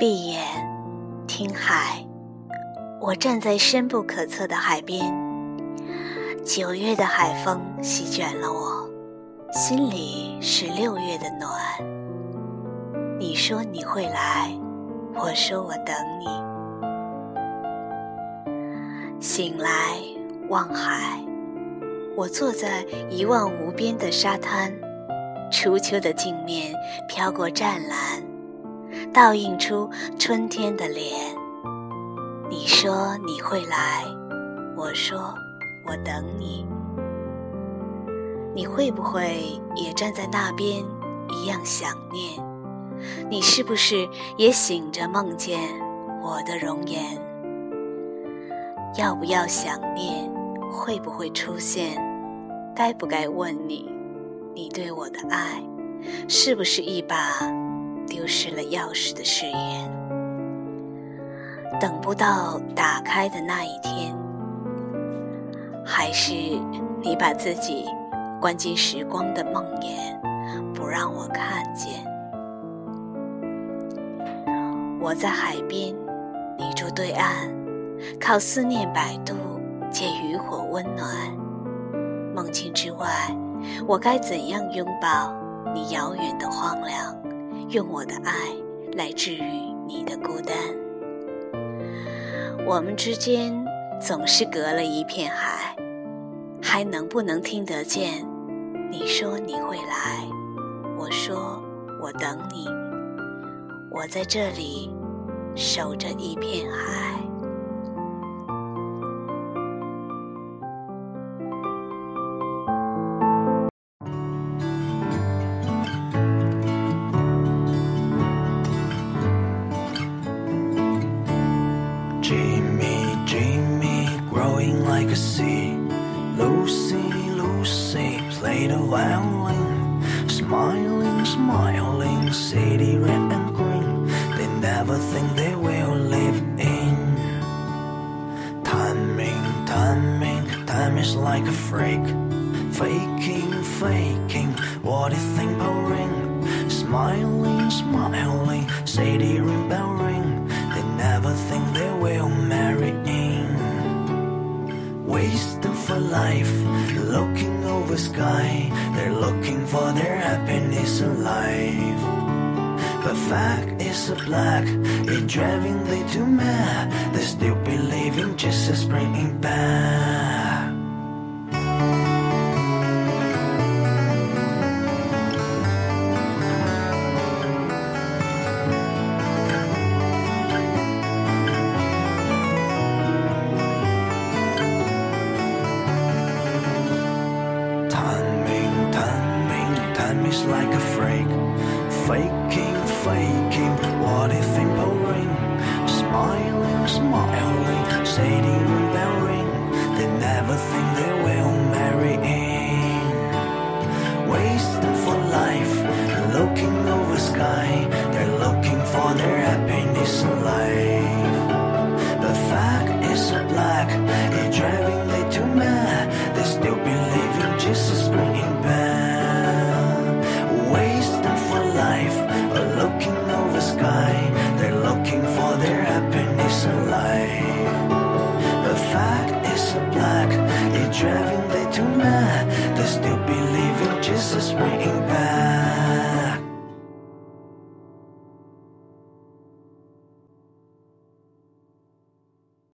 闭眼听海，我站在深不可测的海边。九月的海风席卷了我，心里是六月的暖。你说你会来，我说我等你。醒来望海，我坐在一望无边的沙滩，初秋的镜面飘过湛蓝。倒映出春天的脸。你说你会来，我说我等你。你会不会也站在那边，一样想念？你是不是也醒着梦见我的容颜？要不要想念？会不会出现？该不该问你？你对我的爱，是不是一把？钥匙的誓言，等不到打开的那一天，还是你把自己关进时光的梦魇，不让我看见。我在海边，你住对岸，靠思念摆渡，借渔火温暖。梦境之外，我该怎样拥抱你遥远的荒凉？用我的爱来治愈你的孤单。我们之间总是隔了一片海，还能不能听得见？你说你会来，我说我等你，我在这里守着一片海。Like a sea. Lucy, Lucy played the violin, smiling, smiling, city red and green. They never think they will live in. Timing, timing, time is like a freak. Faking, faking, what you think? Smiling, smiling, wasting for life, looking over sky. They're looking for their happiness in life. But fact is a black, it's driving they too mad. They still believing Jesus bringing back. Like a freak. Faking, faking, what if in ring? Smiling, smiling, shading bell ring. They never think they will marry in. Wasting for life, looking over sky. They're looking for their happiness just waiting back.